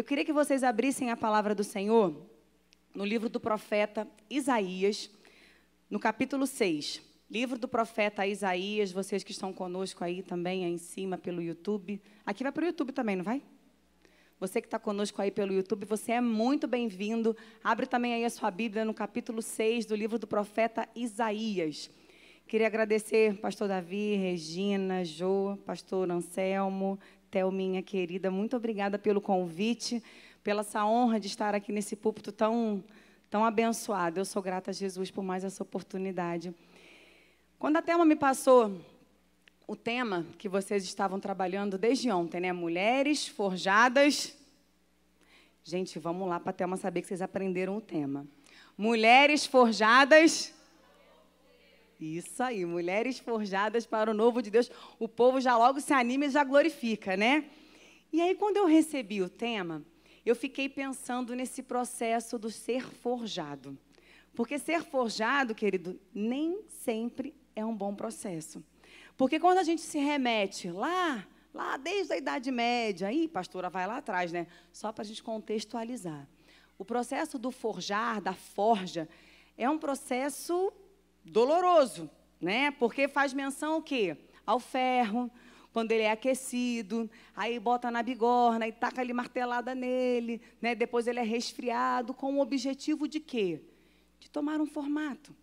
Eu queria que vocês abrissem a palavra do Senhor no livro do profeta Isaías, no capítulo 6. Livro do profeta Isaías, vocês que estão conosco aí também, aí em cima pelo YouTube. Aqui vai para o YouTube também, não vai? Você que está conosco aí pelo YouTube, você é muito bem-vindo. Abre também aí a sua Bíblia no capítulo 6 do livro do profeta Isaías. Queria agradecer pastor Davi, Regina, Jô, pastor Anselmo, Thelminha querida, muito obrigada pelo convite, pela essa honra de estar aqui nesse púlpito tão, tão abençoado. Eu sou grata a Jesus por mais essa oportunidade. Quando a Thelma me passou o tema que vocês estavam trabalhando desde ontem, né? Mulheres forjadas. Gente, vamos lá para a Thelma saber que vocês aprenderam o tema. Mulheres forjadas isso aí, mulheres forjadas para o novo de Deus. O povo já logo se anima e já glorifica, né? E aí, quando eu recebi o tema, eu fiquei pensando nesse processo do ser forjado. Porque ser forjado, querido, nem sempre é um bom processo. Porque quando a gente se remete lá, lá desde a Idade Média, aí, pastora, vai lá atrás, né? Só para a gente contextualizar. O processo do forjar, da forja, é um processo doloroso, né? Porque faz menção o quê? Ao ferro, quando ele é aquecido, aí bota na bigorna e taca ali martelada nele, né? Depois ele é resfriado com o objetivo de quê? De tomar um formato.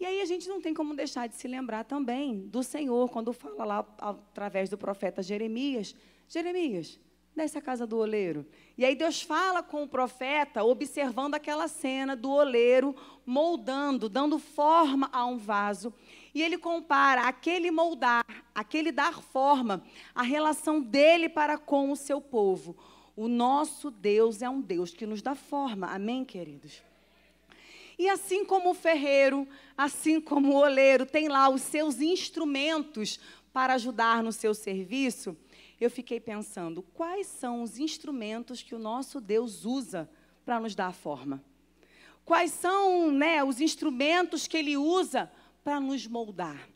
E aí a gente não tem como deixar de se lembrar também do Senhor, quando fala lá através do profeta Jeremias, Jeremias, desce a casa do oleiro. E aí Deus fala com o profeta, observando aquela cena do oleiro moldando, dando forma a um vaso. E ele compara aquele moldar, aquele dar forma, a relação dele para com o seu povo. O nosso Deus é um Deus que nos dá forma. Amém, queridos? E assim como o ferreiro, assim como o oleiro tem lá os seus instrumentos para ajudar no seu serviço, eu fiquei pensando, quais são os instrumentos que o nosso Deus usa para nos dar a forma? Quais são né, os instrumentos que Ele usa para nos moldar?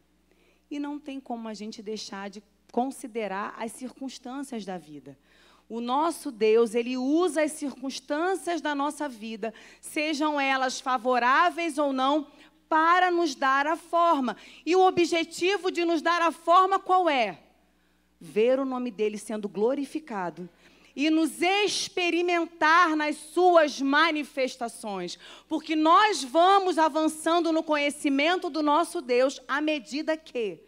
E não tem como a gente deixar de considerar as circunstâncias da vida. O nosso Deus, Ele usa as circunstâncias da nossa vida, sejam elas favoráveis ou não, para nos dar a forma. E o objetivo de nos dar a forma qual é? Ver o nome dele sendo glorificado e nos experimentar nas suas manifestações, porque nós vamos avançando no conhecimento do nosso Deus à medida que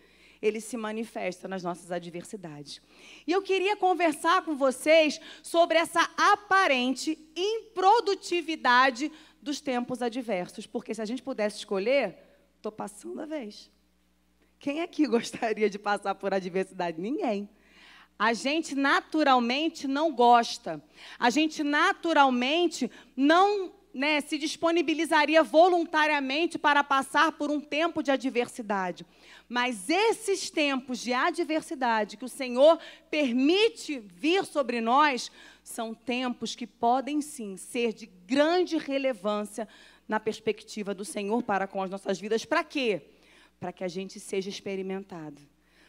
ele se manifesta nas nossas adversidades. E eu queria conversar com vocês sobre essa aparente improdutividade dos tempos adversos, porque se a gente pudesse escolher, estou passando a vez. Quem aqui gostaria de passar por adversidade? Ninguém. A gente naturalmente não gosta. A gente naturalmente não né, se disponibilizaria voluntariamente para passar por um tempo de adversidade. Mas esses tempos de adversidade que o Senhor permite vir sobre nós são tempos que podem sim ser de grande relevância na perspectiva do Senhor para com as nossas vidas. Para quê? Para que a gente seja experimentado,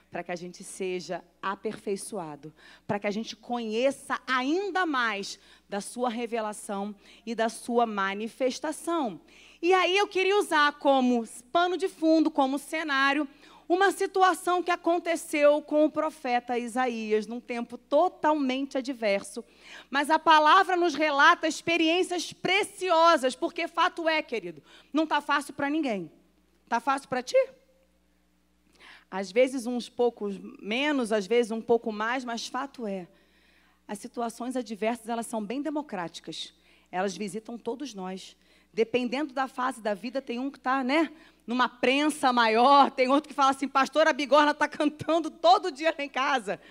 para que a gente seja aperfeiçoado, para que a gente conheça ainda mais da sua revelação e da sua manifestação. E aí eu queria usar como pano de fundo, como cenário, uma situação que aconteceu com o profeta Isaías, num tempo totalmente adverso. Mas a palavra nos relata experiências preciosas, porque fato é, querido, não está fácil para ninguém. Está fácil para ti? Às vezes uns poucos menos, às vezes um pouco mais, mas fato é, as situações adversas elas são bem democráticas. Elas visitam todos nós. Dependendo da fase da vida, tem um que está, né, numa prensa maior, tem outro que fala assim, pastor, a bigorna está cantando todo dia lá em casa.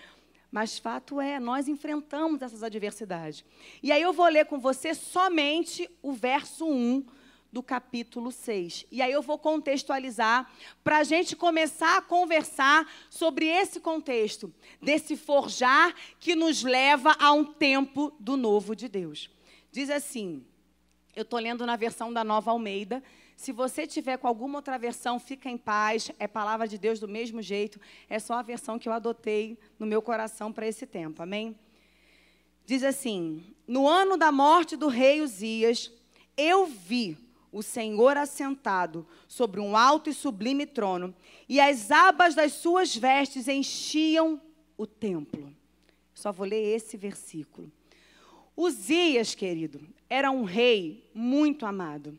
Mas fato é, nós enfrentamos essas adversidades. E aí eu vou ler com você somente o verso 1 do capítulo 6. E aí eu vou contextualizar para a gente começar a conversar sobre esse contexto, desse forjar que nos leva a um tempo do novo de Deus. Diz assim, eu estou lendo na versão da Nova Almeida. Se você tiver com alguma outra versão, fica em paz, é palavra de Deus do mesmo jeito, é só a versão que eu adotei no meu coração para esse tempo, amém? Diz assim: no ano da morte do rei Uzias, eu vi o Senhor assentado sobre um alto e sublime trono, e as abas das suas vestes enchiam o templo. Só vou ler esse versículo. Uzias, querido, era um rei muito amado.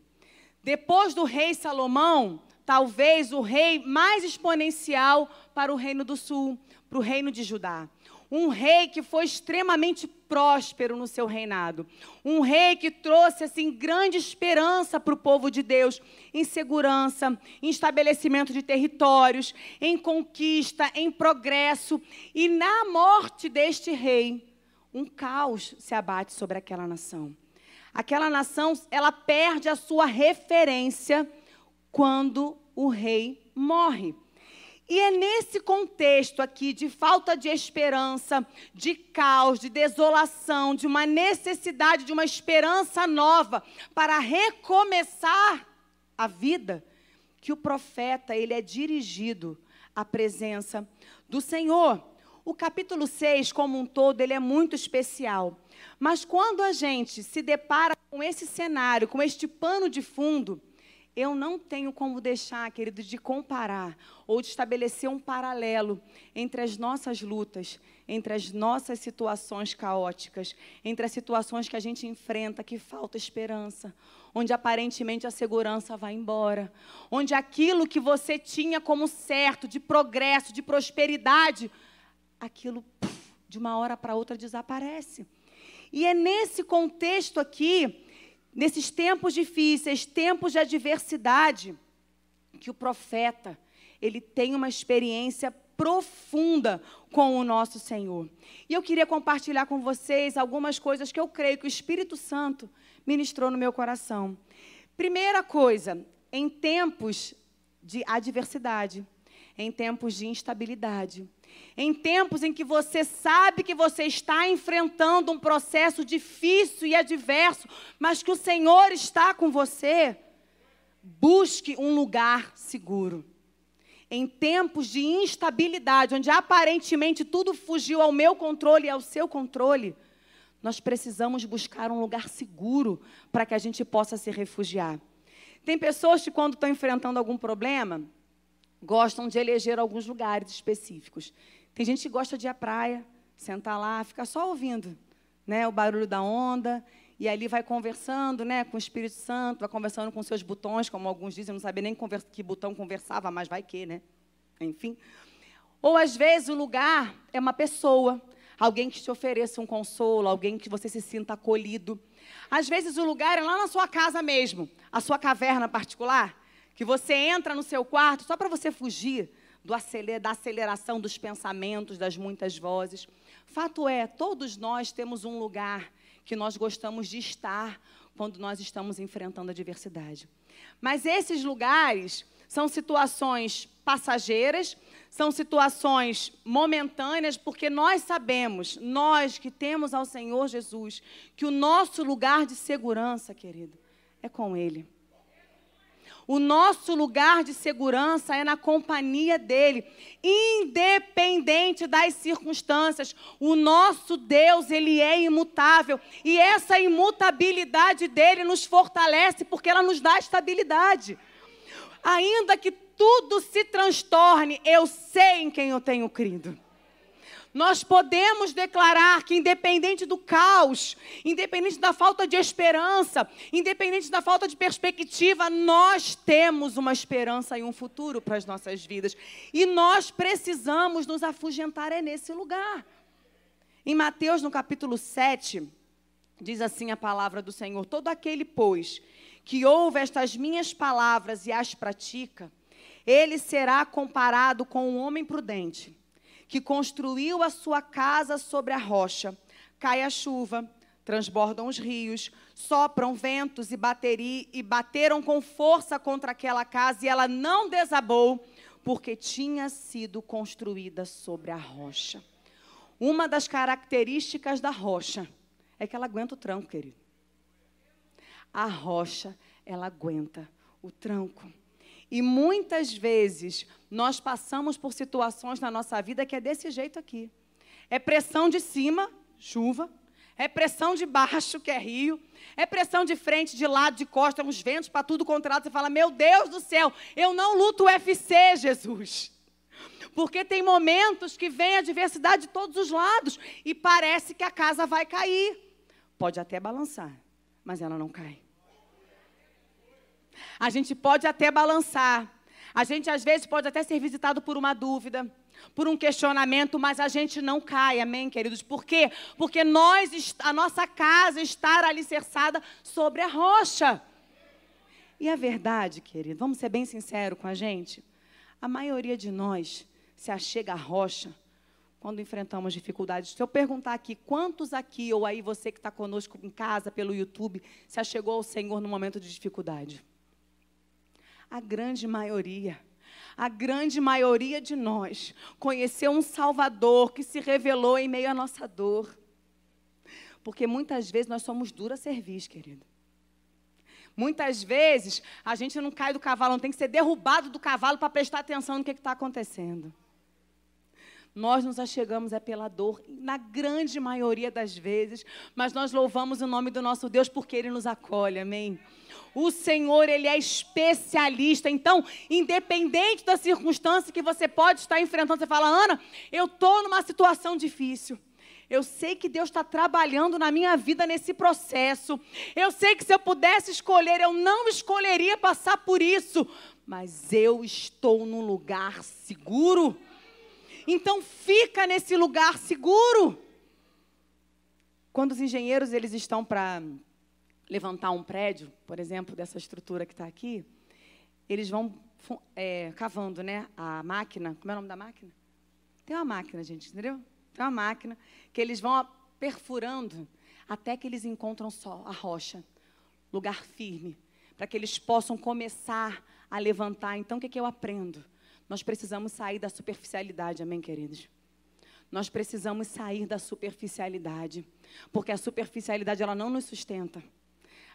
Depois do rei Salomão, talvez o rei mais exponencial para o reino do sul, para o reino de Judá. Um rei que foi extremamente próspero no seu reinado. Um rei que trouxe assim grande esperança para o povo de Deus em segurança, em estabelecimento de territórios, em conquista, em progresso. E na morte deste rei, um caos se abate sobre aquela nação. Aquela nação, ela perde a sua referência quando o rei morre. E é nesse contexto aqui de falta de esperança, de caos, de desolação, de uma necessidade de uma esperança nova para recomeçar a vida, que o profeta ele é dirigido à presença do Senhor. O capítulo 6, como um todo, ele é muito especial. Mas quando a gente se depara com esse cenário, com este pano de fundo, eu não tenho como deixar, querido, de comparar ou de estabelecer um paralelo entre as nossas lutas, entre as nossas situações caóticas, entre as situações que a gente enfrenta que falta esperança, onde aparentemente a segurança vai embora, onde aquilo que você tinha como certo de progresso, de prosperidade, aquilo de uma hora para outra desaparece. E é nesse contexto aqui nesses tempos difíceis, tempos de adversidade, que o profeta, ele tem uma experiência profunda com o nosso Senhor. E eu queria compartilhar com vocês algumas coisas que eu creio que o Espírito Santo ministrou no meu coração. Primeira coisa, em tempos de adversidade, em tempos de instabilidade, em tempos em que você sabe que você está enfrentando um processo difícil e adverso, mas que o Senhor está com você, busque um lugar seguro. Em tempos de instabilidade, onde aparentemente tudo fugiu ao meu controle e ao seu controle, nós precisamos buscar um lugar seguro para que a gente possa se refugiar. Tem pessoas que, quando estão enfrentando algum problema, gostam de eleger alguns lugares específicos. Tem gente que gosta de ir à praia, sentar lá, ficar só ouvindo né, o barulho da onda, e ali vai conversando né, com o Espírito Santo, vai conversando com seus botões, como alguns dizem, não sabia nem que botão conversava, mas vai que, né? Enfim. Ou às vezes o lugar é uma pessoa, alguém que te ofereça um consolo, alguém que você se sinta acolhido. Às vezes o lugar é lá na sua casa mesmo, a sua caverna particular que você entra no seu quarto só para você fugir do aceler, da aceleração dos pensamentos, das muitas vozes. Fato é, todos nós temos um lugar que nós gostamos de estar quando nós estamos enfrentando a adversidade. Mas esses lugares são situações passageiras, são situações momentâneas, porque nós sabemos, nós que temos ao Senhor Jesus, que o nosso lugar de segurança, querido, é com Ele. O nosso lugar de segurança é na companhia dele, independente das circunstâncias. O nosso Deus, ele é imutável, e essa imutabilidade dele nos fortalece porque ela nos dá estabilidade. Ainda que tudo se transtorne, eu sei em quem eu tenho crido. Nós podemos declarar que, independente do caos, independente da falta de esperança, independente da falta de perspectiva, nós temos uma esperança e um futuro para as nossas vidas. E nós precisamos nos afugentar é nesse lugar. Em Mateus, no capítulo 7, diz assim a palavra do Senhor: Todo aquele, pois, que ouve estas minhas palavras e as pratica, ele será comparado com um homem prudente que construiu a sua casa sobre a rocha. Cai a chuva, transbordam os rios, sopram ventos e, bateri, e bateram com força contra aquela casa, e ela não desabou, porque tinha sido construída sobre a rocha. Uma das características da rocha é que ela aguenta o tranco, querido. A rocha, ela aguenta o tranco. E muitas vezes nós passamos por situações na nossa vida que é desse jeito aqui. É pressão de cima, chuva. é pressão de baixo, que é rio, é pressão de frente, de lado, de costa, uns ventos para tudo controlado. Você fala, meu Deus do céu, eu não luto UFC, Jesus. Porque tem momentos que vem a diversidade de todos os lados e parece que a casa vai cair. Pode até balançar, mas ela não cai. A gente pode até balançar. A gente às vezes pode até ser visitado por uma dúvida por um questionamento, mas a gente não cai, amém, queridos? Por quê? Porque nós, a nossa casa está alicerçada sobre a rocha. E a verdade, querido, vamos ser bem sinceros com a gente? A maioria de nós se achega à rocha quando enfrentamos dificuldades. Se eu perguntar aqui, quantos aqui, ou aí você que está conosco em casa, pelo YouTube, se achegou ao Senhor no momento de dificuldade? A grande maioria a grande maioria de nós conheceu um Salvador que se revelou em meio à nossa dor. Porque muitas vezes nós somos duras servis, querido. Muitas vezes a gente não cai do cavalo, não tem que ser derrubado do cavalo para prestar atenção no que está acontecendo. Nós nos achegamos é pela dor, na grande maioria das vezes, mas nós louvamos o nome do nosso Deus porque Ele nos acolhe, amém? O Senhor, Ele é especialista. Então, independente da circunstância que você pode estar enfrentando, você fala, Ana, eu estou numa situação difícil. Eu sei que Deus está trabalhando na minha vida nesse processo. Eu sei que se eu pudesse escolher, eu não escolheria passar por isso. Mas eu estou num lugar seguro. Então fica nesse lugar seguro. Quando os engenheiros eles estão para levantar um prédio, por exemplo, dessa estrutura que está aqui, eles vão é, cavando, né? A máquina, como é o nome da máquina? Tem uma máquina, gente, entendeu? Tem uma máquina que eles vão perfurando até que eles encontram só a rocha, lugar firme, para que eles possam começar a levantar. Então, o que, é que eu aprendo? Nós precisamos sair da superficialidade, amém, queridos? Nós precisamos sair da superficialidade, porque a superficialidade ela não nos sustenta.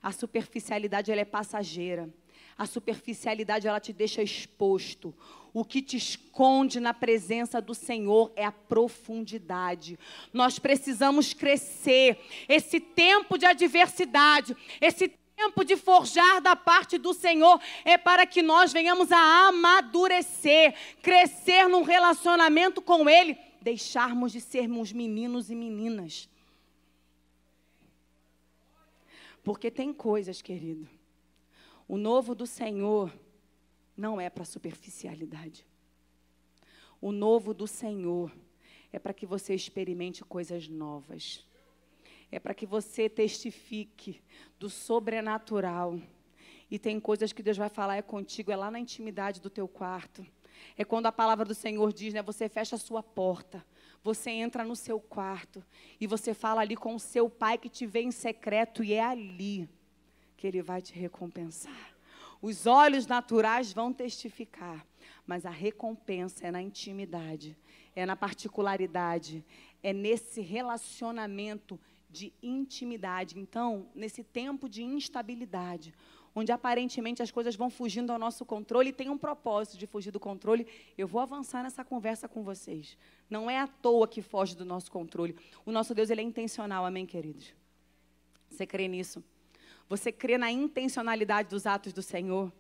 A superficialidade ela é passageira. A superficialidade ela te deixa exposto. O que te esconde na presença do Senhor é a profundidade. Nós precisamos crescer. Esse tempo de adversidade, esse tempo de forjar da parte do Senhor é para que nós venhamos a amadurecer, crescer num relacionamento com Ele, deixarmos de sermos meninos e meninas. Porque tem coisas, querido. O novo do Senhor não é para superficialidade. O novo do Senhor é para que você experimente coisas novas. É para que você testifique do sobrenatural. E tem coisas que Deus vai falar é contigo, é lá na intimidade do teu quarto. É quando a palavra do Senhor diz, né, você fecha a sua porta você entra no seu quarto e você fala ali com o seu pai que te vê em secreto e é ali que ele vai te recompensar. Os olhos naturais vão testificar, mas a recompensa é na intimidade, é na particularidade, é nesse relacionamento de intimidade. Então, nesse tempo de instabilidade, onde aparentemente as coisas vão fugindo ao nosso controle e tem um propósito de fugir do controle, eu vou avançar nessa conversa com vocês. Não é à toa que foge do nosso controle. O nosso Deus ele é intencional, amém, queridos? Você crê nisso? Você crê na intencionalidade dos atos do Senhor?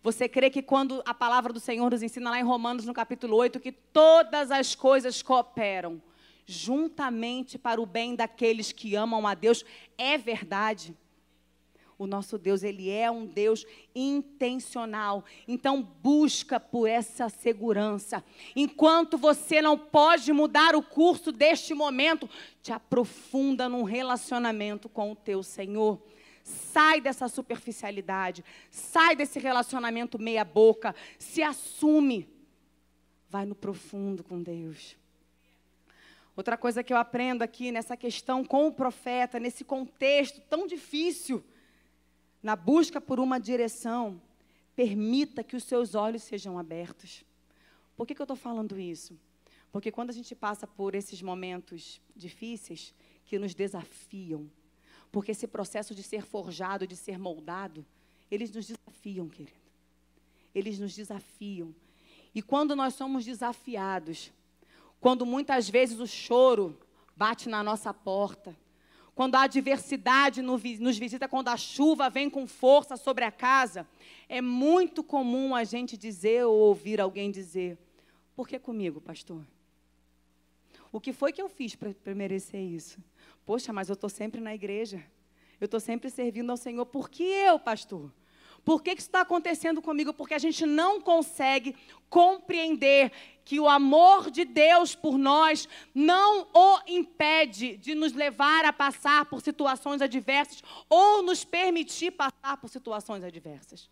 Você crê que quando a palavra do Senhor nos ensina lá em Romanos, no capítulo 8, que todas as coisas cooperam juntamente para o bem daqueles que amam a Deus, é verdade? O nosso Deus, ele é um Deus intencional. Então busca por essa segurança. Enquanto você não pode mudar o curso deste momento, te aprofunda num relacionamento com o teu Senhor. Sai dessa superficialidade, sai desse relacionamento meia boca, se assume. Vai no profundo com Deus. Outra coisa que eu aprendo aqui nessa questão com o profeta, nesse contexto tão difícil, na busca por uma direção, permita que os seus olhos sejam abertos. Por que, que eu estou falando isso? Porque quando a gente passa por esses momentos difíceis, que nos desafiam, porque esse processo de ser forjado, de ser moldado, eles nos desafiam, querido. Eles nos desafiam. E quando nós somos desafiados, quando muitas vezes o choro bate na nossa porta, quando a adversidade nos visita, quando a chuva vem com força sobre a casa, é muito comum a gente dizer ou ouvir alguém dizer: Por que comigo, pastor? O que foi que eu fiz para merecer isso? Poxa, mas eu estou sempre na igreja. Eu estou sempre servindo ao Senhor. Por que eu, pastor? Por que, que isso está acontecendo comigo? Porque a gente não consegue compreender que o amor de Deus por nós não o impede de nos levar a passar por situações adversas ou nos permitir passar por situações adversas.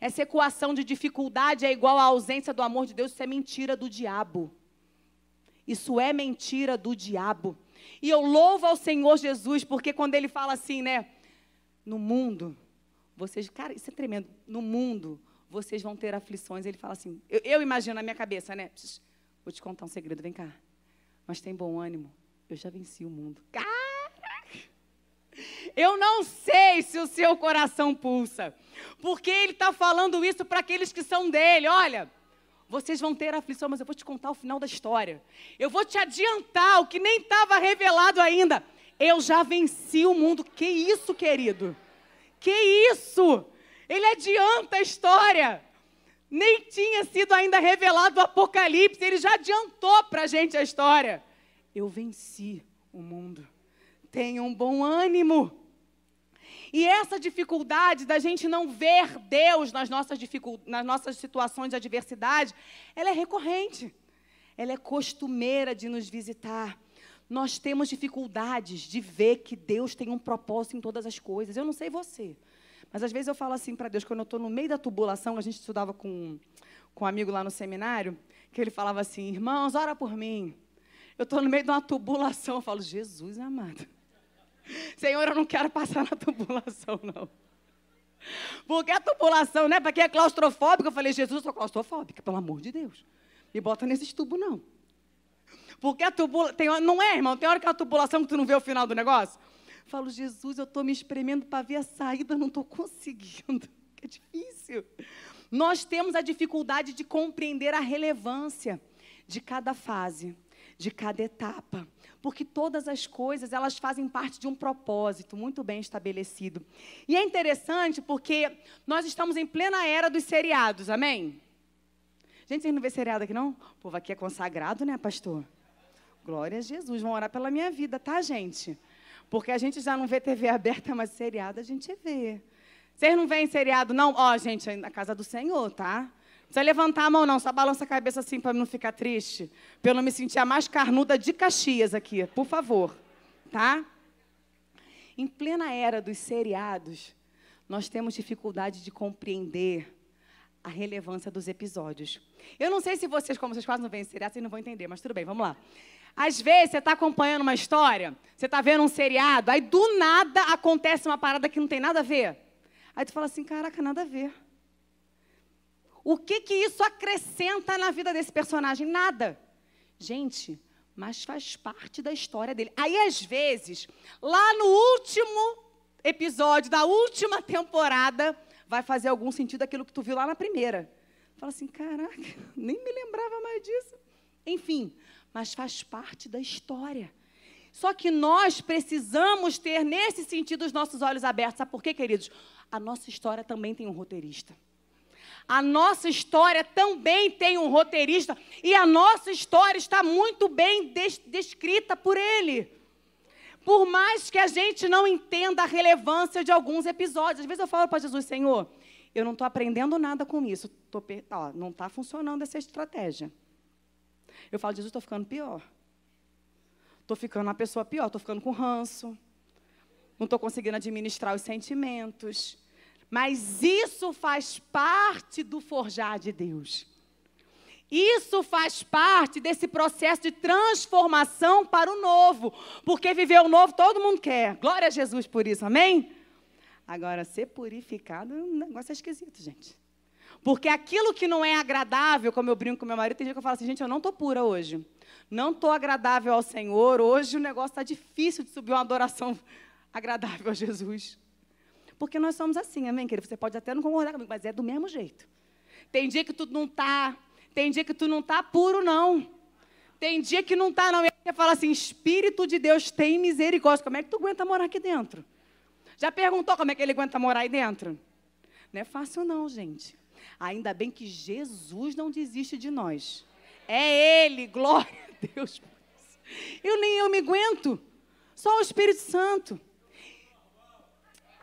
Essa equação de dificuldade é igual à ausência do amor de Deus, isso é mentira do diabo. Isso é mentira do diabo. E eu louvo ao Senhor Jesus, porque quando ele fala assim, né? No mundo, vocês, cara, isso é tremendo. No mundo, vocês vão ter aflições. Ele fala assim, eu, eu imagino na minha cabeça, né? Vou te contar um segredo, vem cá. Mas tem bom ânimo. Eu já venci o mundo. Cara! Eu não sei se o seu coração pulsa. Porque ele está falando isso para aqueles que são dele. Olha, vocês vão ter aflição, mas eu vou te contar o final da história. Eu vou te adiantar o que nem estava revelado ainda. Eu já venci o mundo. Que isso, querido? Que isso? Ele adianta a história. Nem tinha sido ainda revelado o Apocalipse, ele já adiantou para a gente a história. Eu venci o mundo. Tenha um bom ânimo. E essa dificuldade da gente não ver Deus nas nossas, nas nossas situações de adversidade, ela é recorrente. Ela é costumeira de nos visitar. Nós temos dificuldades de ver que Deus tem um propósito em todas as coisas. Eu não sei você, mas às vezes eu falo assim para Deus, quando eu estou no meio da tubulação, a gente estudava com, com um amigo lá no seminário, que ele falava assim: irmãos, ora por mim. Eu estou no meio de uma tubulação. Eu falo, Jesus amado. Senhor, eu não quero passar na tubulação, não. Porque a tubulação, né? Para quem é claustrofóbico, eu falei, Jesus, eu sou claustrofóbica, pelo amor de Deus. Me bota nesses tubos, não. Porque a tubulação. Não é, irmão? Tem hora que a tubulação que tu não vê o final do negócio. Falo, Jesus, eu estou me espremendo para ver a saída, não estou conseguindo. É difícil. Nós temos a dificuldade de compreender a relevância de cada fase, de cada etapa porque todas as coisas elas fazem parte de um propósito muito bem estabelecido. E é interessante porque nós estamos em plena era dos seriados, amém? Gente, vocês não vê seriado aqui não? O povo aqui é consagrado, né, pastor? Glória a Jesus, vão orar pela minha vida, tá, gente? Porque a gente já não vê TV aberta, mas seriado a gente vê. Vocês não veem seriado, não? Ó, oh, gente, na casa do Senhor, tá? precisa levantar a mão, não. Só balança a cabeça assim para não ficar triste. Para eu não me sentir a mais carnuda de Caxias aqui, por favor. Tá? Em plena era dos seriados, nós temos dificuldade de compreender a relevância dos episódios. Eu não sei se vocês, como vocês quase não veem seriado, vocês não vão entender, mas tudo bem, vamos lá. Às vezes você está acompanhando uma história, você está vendo um seriado, aí do nada acontece uma parada que não tem nada a ver. Aí tu fala assim, caraca, nada a ver. O que que isso acrescenta na vida desse personagem? Nada. Gente, mas faz parte da história dele. Aí, às vezes, lá no último episódio da última temporada, vai fazer algum sentido aquilo que tu viu lá na primeira. Fala assim, caraca, nem me lembrava mais disso. Enfim, mas faz parte da história. Só que nós precisamos ter, nesse sentido, os nossos olhos abertos. Sabe por quê, queridos? A nossa história também tem um roteirista. A nossa história também tem um roteirista e a nossa história está muito bem descrita por ele. Por mais que a gente não entenda a relevância de alguns episódios. Às vezes eu falo para Jesus, Senhor, eu não estou aprendendo nada com isso. Tô, ó, não está funcionando essa estratégia. Eu falo, Jesus, estou ficando pior. Estou ficando uma pessoa pior, estou ficando com ranço. Não estou conseguindo administrar os sentimentos. Mas isso faz parte do forjar de Deus. Isso faz parte desse processo de transformação para o novo. Porque viver o novo todo mundo quer. Glória a Jesus por isso, amém? Agora, ser purificado é um negócio esquisito, gente. Porque aquilo que não é agradável, como eu brinco com meu marido, tem gente que eu falo assim, gente, eu não estou pura hoje. Não estou agradável ao Senhor. Hoje o negócio está difícil de subir uma adoração agradável a Jesus. Porque nós somos assim, amém, querido? Você pode até não concordar comigo, mas é do mesmo jeito. Tem dia que tu não está, tem dia que tu não está puro, não. Tem dia que não está, não. Ele fala assim: Espírito de Deus tem misericórdia. Como é que tu aguenta morar aqui dentro? Já perguntou como é que ele aguenta morar aí dentro? Não é fácil, não, gente. Ainda bem que Jesus não desiste de nós. É Ele, glória a Deus. Eu nem eu me aguento. Só o Espírito Santo.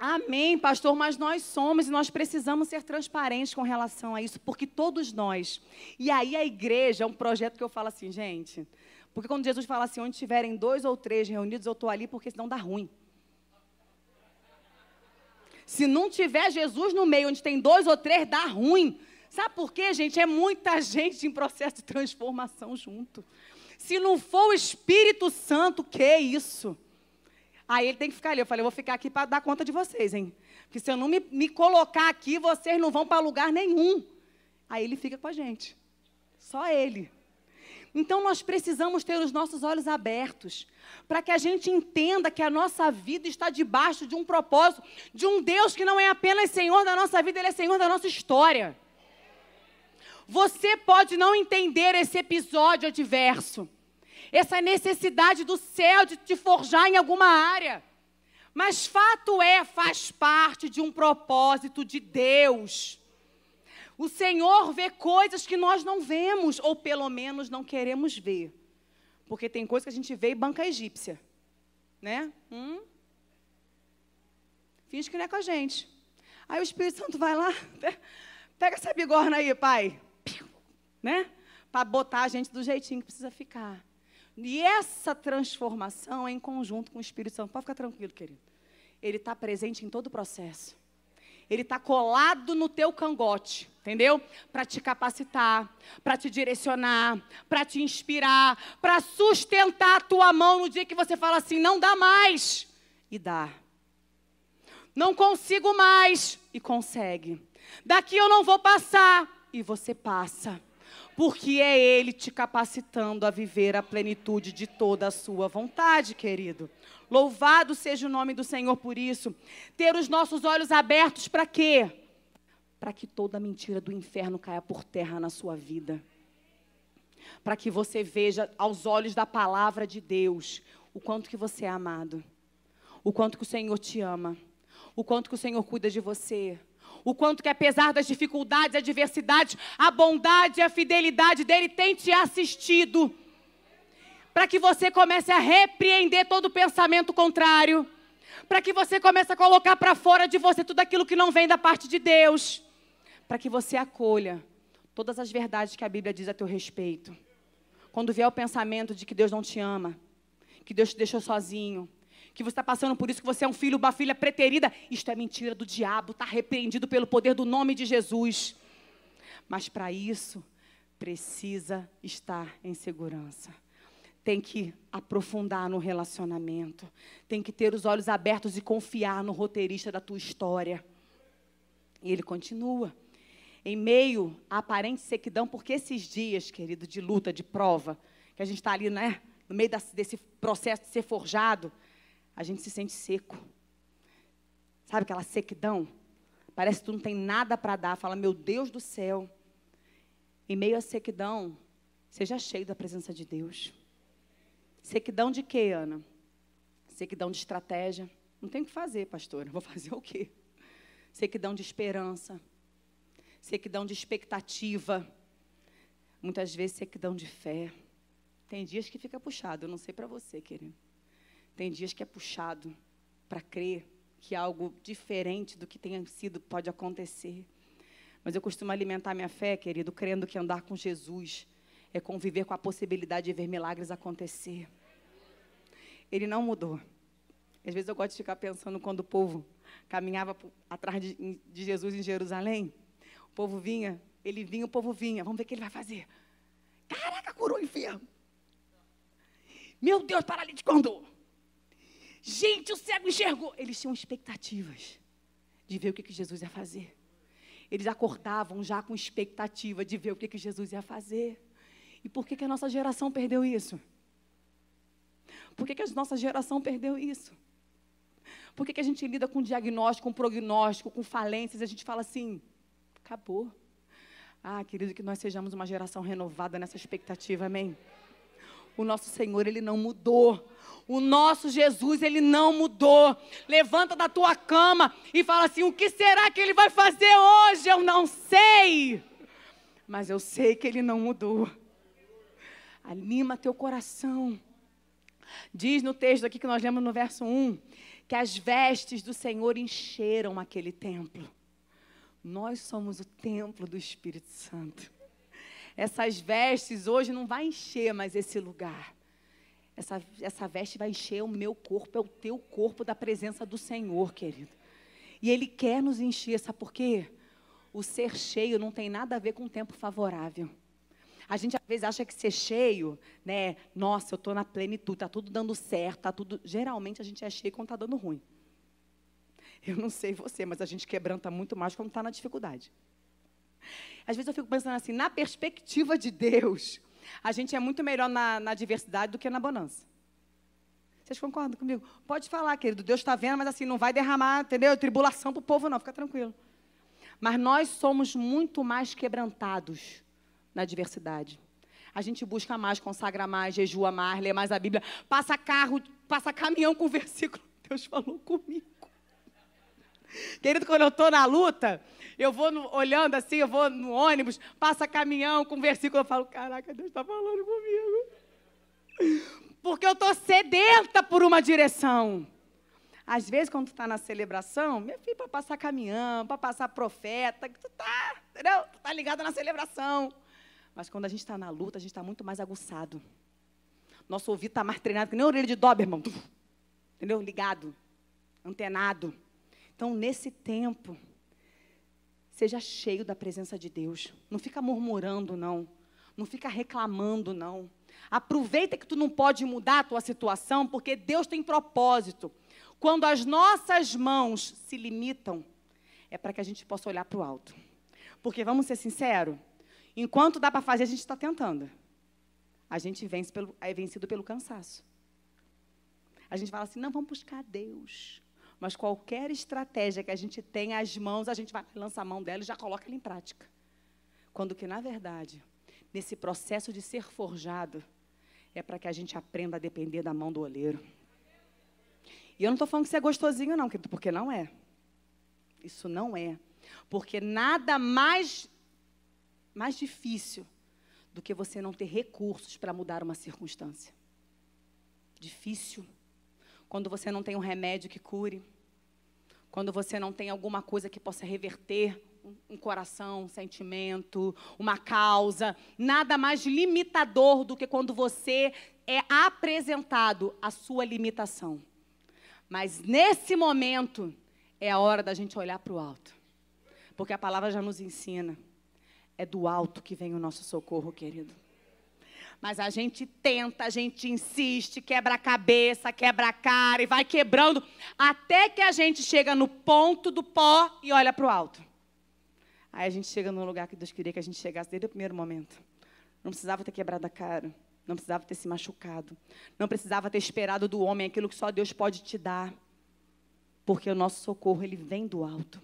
Amém, pastor, mas nós somos e nós precisamos ser transparentes com relação a isso, porque todos nós. E aí a igreja é um projeto que eu falo assim, gente, porque quando Jesus fala assim, onde tiverem dois ou três reunidos, eu estou ali, porque senão dá ruim. Se não tiver Jesus no meio, onde tem dois ou três, dá ruim. Sabe por quê, gente? É muita gente em processo de transformação junto. Se não for o Espírito Santo, que é isso? Aí ele tem que ficar ali. Eu falei, eu vou ficar aqui para dar conta de vocês, hein? Porque se eu não me, me colocar aqui, vocês não vão para lugar nenhum. Aí ele fica com a gente. Só ele. Então nós precisamos ter os nossos olhos abertos para que a gente entenda que a nossa vida está debaixo de um propósito, de um Deus que não é apenas Senhor da nossa vida, Ele é Senhor da nossa história. Você pode não entender esse episódio adverso, essa necessidade do céu de te forjar em alguma área, mas fato é, faz parte de um propósito de Deus. O Senhor vê coisas que nós não vemos, ou pelo menos não queremos ver. Porque tem coisa que a gente vê e banca egípcia. Né? Hum? Finge que não é com a gente. Aí o Espírito Santo vai lá, pega essa bigorna aí, pai. Né? Para botar a gente do jeitinho que precisa ficar. E essa transformação é em conjunto com o Espírito Santo. Pode ficar tranquilo, querido. Ele está presente em todo o processo. Ele está colado no teu cangote, entendeu? Para te capacitar, para te direcionar, para te inspirar, para sustentar a tua mão no dia que você fala assim: não dá mais. E dá. Não consigo mais. E consegue. Daqui eu não vou passar. E você passa. Porque é Ele te capacitando a viver a plenitude de toda a sua vontade, querido. Louvado seja o nome do Senhor por isso. Ter os nossos olhos abertos para quê? Para que toda mentira do inferno caia por terra na sua vida. Para que você veja aos olhos da palavra de Deus o quanto que você é amado. O quanto que o Senhor te ama. O quanto que o Senhor cuida de você. O quanto que apesar das dificuldades, adversidades, a bondade e a fidelidade dele tem te assistido. Para que você comece a repreender todo pensamento contrário, para que você comece a colocar para fora de você tudo aquilo que não vem da parte de Deus, para que você acolha todas as verdades que a Bíblia diz a teu respeito. Quando vier o pensamento de que Deus não te ama, que Deus te deixou sozinho, que você está passando por isso, que você é um filho, uma filha preterida, isto é mentira do diabo, está repreendido pelo poder do nome de Jesus. Mas para isso, precisa estar em segurança tem que aprofundar no relacionamento, tem que ter os olhos abertos e confiar no roteirista da tua história. E ele continua. Em meio à aparente sequidão, porque esses dias, querido, de luta, de prova, que a gente está ali, né, no meio desse processo de ser forjado, a gente se sente seco. Sabe aquela sequidão? Parece que tu não tem nada para dar. Fala, meu Deus do céu. Em meio à sequidão, seja cheio da presença de Deus. Sequidão de quê, Ana? Sequidão de estratégia. Não tem o que fazer, pastora. Vou fazer o quê? Sequidão de esperança. Sequidão de expectativa. Muitas vezes sequidão de fé. Tem dias que fica puxado, eu não sei para você, querido. Tem dias que é puxado para crer que algo diferente do que tenha sido pode acontecer. Mas eu costumo alimentar minha fé, querido, crendo que andar com Jesus é conviver com a possibilidade de ver milagres acontecer. Ele não mudou. Às vezes eu gosto de ficar pensando quando o povo caminhava atrás de, de Jesus em Jerusalém. O povo vinha, ele vinha, o povo vinha. Vamos ver o que ele vai fazer. Caraca, curou o enfermo. Meu Deus, paralítico andou. Gente, o cego enxergou. Eles tinham expectativas de ver o que, que Jesus ia fazer. Eles acordavam já com expectativa de ver o que, que Jesus ia fazer. E por que, que a nossa geração perdeu isso? Por que, que a nossa geração perdeu isso? Por que, que a gente lida com diagnóstico, com prognóstico, com falências, e a gente fala assim, acabou. Ah, querido, que nós sejamos uma geração renovada nessa expectativa, amém? O nosso Senhor, ele não mudou. O nosso Jesus, ele não mudou. Levanta da tua cama e fala assim: o que será que ele vai fazer hoje? Eu não sei. Mas eu sei que ele não mudou. Anima teu coração. Diz no texto aqui que nós lemos no verso 1 que as vestes do Senhor encheram aquele templo. Nós somos o templo do Espírito Santo. Essas vestes hoje não vai encher mais esse lugar. Essa, essa veste vai encher o meu corpo, é o teu corpo da presença do Senhor, querido. E Ele quer nos encher, sabe por quê? O ser cheio não tem nada a ver com o tempo favorável. A gente às vezes acha que ser cheio, né? Nossa, eu estou na plenitude, está tudo dando certo, tá tudo. Geralmente a gente é cheio quando está dando ruim. Eu não sei você, mas a gente quebranta muito mais quando está na dificuldade. Às vezes eu fico pensando assim, na perspectiva de Deus, a gente é muito melhor na, na diversidade do que na bonança. Vocês concordam comigo? Pode falar, querido, Deus está vendo, mas assim, não vai derramar, entendeu? Tribulação para o povo, não, fica tranquilo. Mas nós somos muito mais quebrantados na diversidade. A gente busca mais, consagra mais, jejua mais, lê mais a Bíblia, passa carro, passa caminhão com versículo. Deus falou comigo. Querido, quando eu estou na luta, eu vou no, olhando assim, eu vou no ônibus, passa caminhão com versículo, eu falo, caraca, Deus está falando comigo. Porque eu estou sedenta por uma direção. Às vezes, quando tu está na celebração, meu filho, para passar caminhão, para passar profeta, tu está, entendeu? Tu está ligado na celebração. Mas quando a gente está na luta, a gente está muito mais aguçado. Nosso ouvido está mais treinado que nem a orelha de Doberman. Entendeu? Ligado, antenado. Então, nesse tempo, seja cheio da presença de Deus. Não fica murmurando, não. Não fica reclamando, não. Aproveita que tu não pode mudar a tua situação, porque Deus tem propósito. Quando as nossas mãos se limitam, é para que a gente possa olhar para o alto. Porque, vamos ser sinceros, Enquanto dá para fazer, a gente está tentando. A gente vence pelo, é vencido pelo cansaço. A gente fala assim, não, vamos buscar Deus. Mas qualquer estratégia que a gente tenha às mãos, a gente vai lançar a mão dela e já coloca ela em prática. Quando que, na verdade, nesse processo de ser forjado, é para que a gente aprenda a depender da mão do oleiro. E eu não estou falando que isso é gostosinho, não, porque não é. Isso não é. Porque nada mais mais difícil do que você não ter recursos para mudar uma circunstância. Difícil. Quando você não tem um remédio que cure, quando você não tem alguma coisa que possa reverter um coração, um sentimento, uma causa, nada mais limitador do que quando você é apresentado a sua limitação. Mas nesse momento é a hora da gente olhar para o alto. Porque a palavra já nos ensina é do alto que vem o nosso socorro, querido. Mas a gente tenta, a gente insiste, quebra a cabeça, quebra a cara e vai quebrando até que a gente chega no ponto do pó e olha para o alto. Aí a gente chega no lugar que Deus queria que a gente chegasse desde o primeiro momento. Não precisava ter quebrado a cara, não precisava ter se machucado, não precisava ter esperado do homem aquilo que só Deus pode te dar. Porque o nosso socorro, ele vem do alto.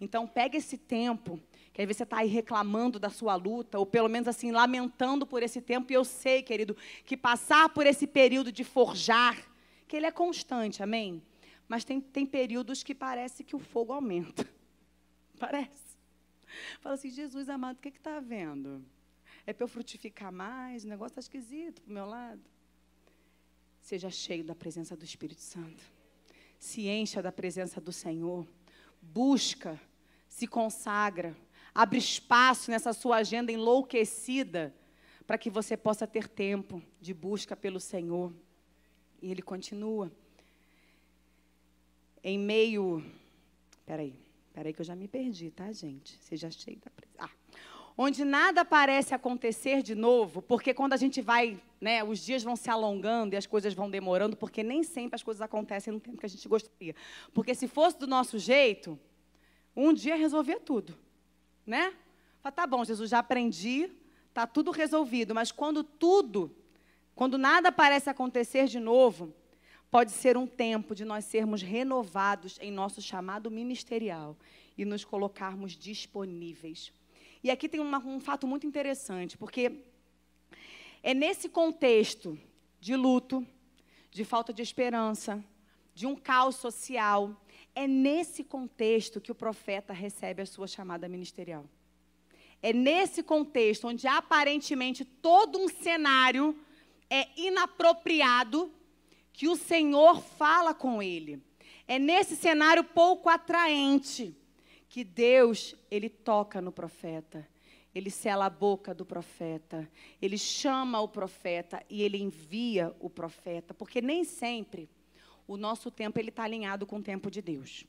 Então, pega esse tempo que às vezes você está aí reclamando da sua luta, ou pelo menos assim, lamentando por esse tempo. E eu sei, querido, que passar por esse período de forjar, que ele é constante, amém? Mas tem, tem períodos que parece que o fogo aumenta. Parece. Fala assim, Jesus amado, o que está havendo? É para eu frutificar mais? O negócio está esquisito para o meu lado. Seja cheio da presença do Espírito Santo. Se encha da presença do Senhor. Busca, se consagra, abre espaço nessa sua agenda enlouquecida para que você possa ter tempo de busca pelo Senhor. E ele continua. Em meio. Peraí, peraí que eu já me perdi, tá, gente? Você já cheio da. Ah. Onde nada parece acontecer de novo, porque quando a gente vai, né, os dias vão se alongando e as coisas vão demorando, porque nem sempre as coisas acontecem no tempo que a gente gostaria. Porque se fosse do nosso jeito, um dia resolvia tudo né? Fala, tá bom, Jesus, já aprendi, tá tudo resolvido. Mas quando tudo, quando nada parece acontecer de novo, pode ser um tempo de nós sermos renovados em nosso chamado ministerial e nos colocarmos disponíveis. E aqui tem uma, um fato muito interessante, porque É nesse contexto de luto, de falta de esperança, de um caos social, é nesse contexto que o profeta recebe a sua chamada ministerial. É nesse contexto onde aparentemente todo um cenário é inapropriado que o Senhor fala com ele. É nesse cenário pouco atraente que Deus, ele toca no profeta. Ele sela a boca do profeta, ele chama o profeta e ele envia o profeta, porque nem sempre o nosso tempo ele está alinhado com o tempo de Deus.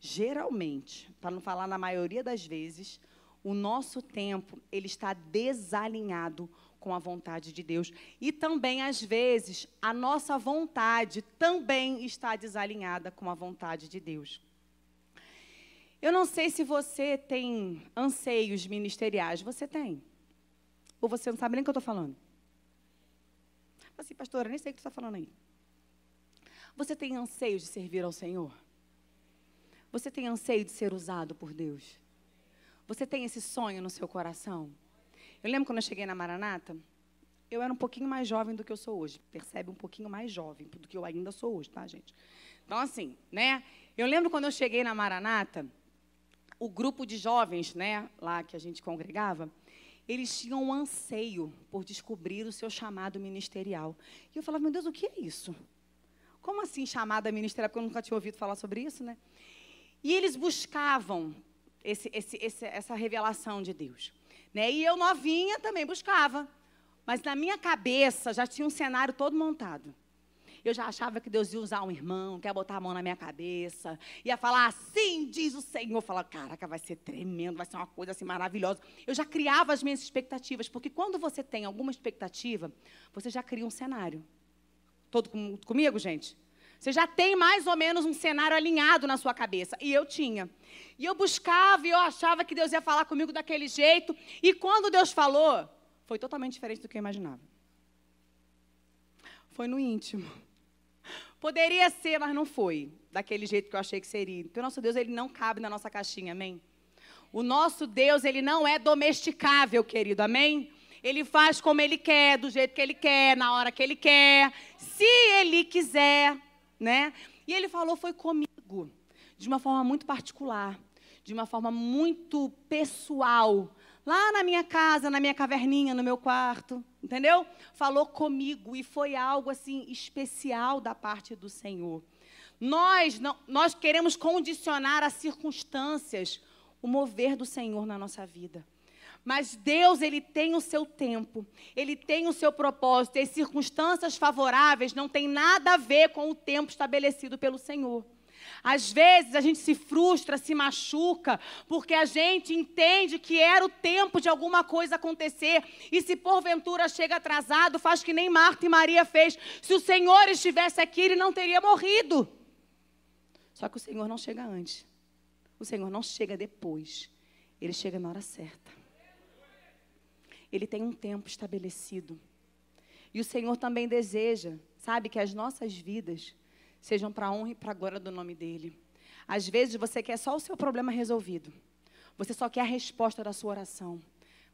Geralmente, para não falar na maioria das vezes, o nosso tempo ele está desalinhado com a vontade de Deus. E também, às vezes, a nossa vontade também está desalinhada com a vontade de Deus. Eu não sei se você tem anseios ministeriais. Você tem? Ou você não sabe nem o que eu estou falando? Assim, pastora, nem sei o que você está falando aí. Você tem anseio de servir ao Senhor? Você tem anseio de ser usado por Deus? Você tem esse sonho no seu coração? Eu lembro quando eu cheguei na Maranata, eu era um pouquinho mais jovem do que eu sou hoje. Percebe um pouquinho mais jovem do que eu ainda sou hoje, tá, gente? Então, assim, né? Eu lembro quando eu cheguei na Maranata, o grupo de jovens, né, lá que a gente congregava, eles tinham um anseio por descobrir o seu chamado ministerial. E eu falava, meu Deus, o que é isso? Como assim chamada ministerial? Porque eu nunca tinha ouvido falar sobre isso, né? E eles buscavam esse, esse, esse, essa revelação de Deus. Né? E eu novinha também buscava. Mas na minha cabeça já tinha um cenário todo montado. Eu já achava que Deus ia usar um irmão, que ia botar a mão na minha cabeça, ia falar assim, diz o Senhor. Falar, caraca, vai ser tremendo, vai ser uma coisa assim maravilhosa. Eu já criava as minhas expectativas, porque quando você tem alguma expectativa, você já cria um cenário. Todo com, comigo, gente? Você já tem mais ou menos um cenário alinhado na sua cabeça. E eu tinha. E eu buscava e eu achava que Deus ia falar comigo daquele jeito. E quando Deus falou, foi totalmente diferente do que eu imaginava. Foi no íntimo. Poderia ser, mas não foi. Daquele jeito que eu achei que seria. Porque o nosso Deus, ele não cabe na nossa caixinha, amém? O nosso Deus, ele não é domesticável, querido, amém? Ele faz como ele quer, do jeito que ele quer, na hora que ele quer, se ele quiser né? E ele falou foi comigo, de uma forma muito particular, de uma forma muito pessoal, lá na minha casa, na minha caverninha, no meu quarto, entendeu? Falou comigo e foi algo assim especial da parte do Senhor. Nós não, nós queremos condicionar as circunstâncias o mover do Senhor na nossa vida. Mas Deus, ele tem o seu tempo, ele tem o seu propósito, e as circunstâncias favoráveis não têm nada a ver com o tempo estabelecido pelo Senhor. Às vezes a gente se frustra, se machuca, porque a gente entende que era o tempo de alguma coisa acontecer, e se porventura chega atrasado, faz que nem Marta e Maria fez. Se o Senhor estivesse aqui, ele não teria morrido. Só que o Senhor não chega antes. O Senhor não chega depois. Ele chega na hora certa ele tem um tempo estabelecido. E o Senhor também deseja, sabe, que as nossas vidas sejam para a honra e para a glória do nome dEle. Às vezes você quer só o seu problema resolvido. Você só quer a resposta da sua oração.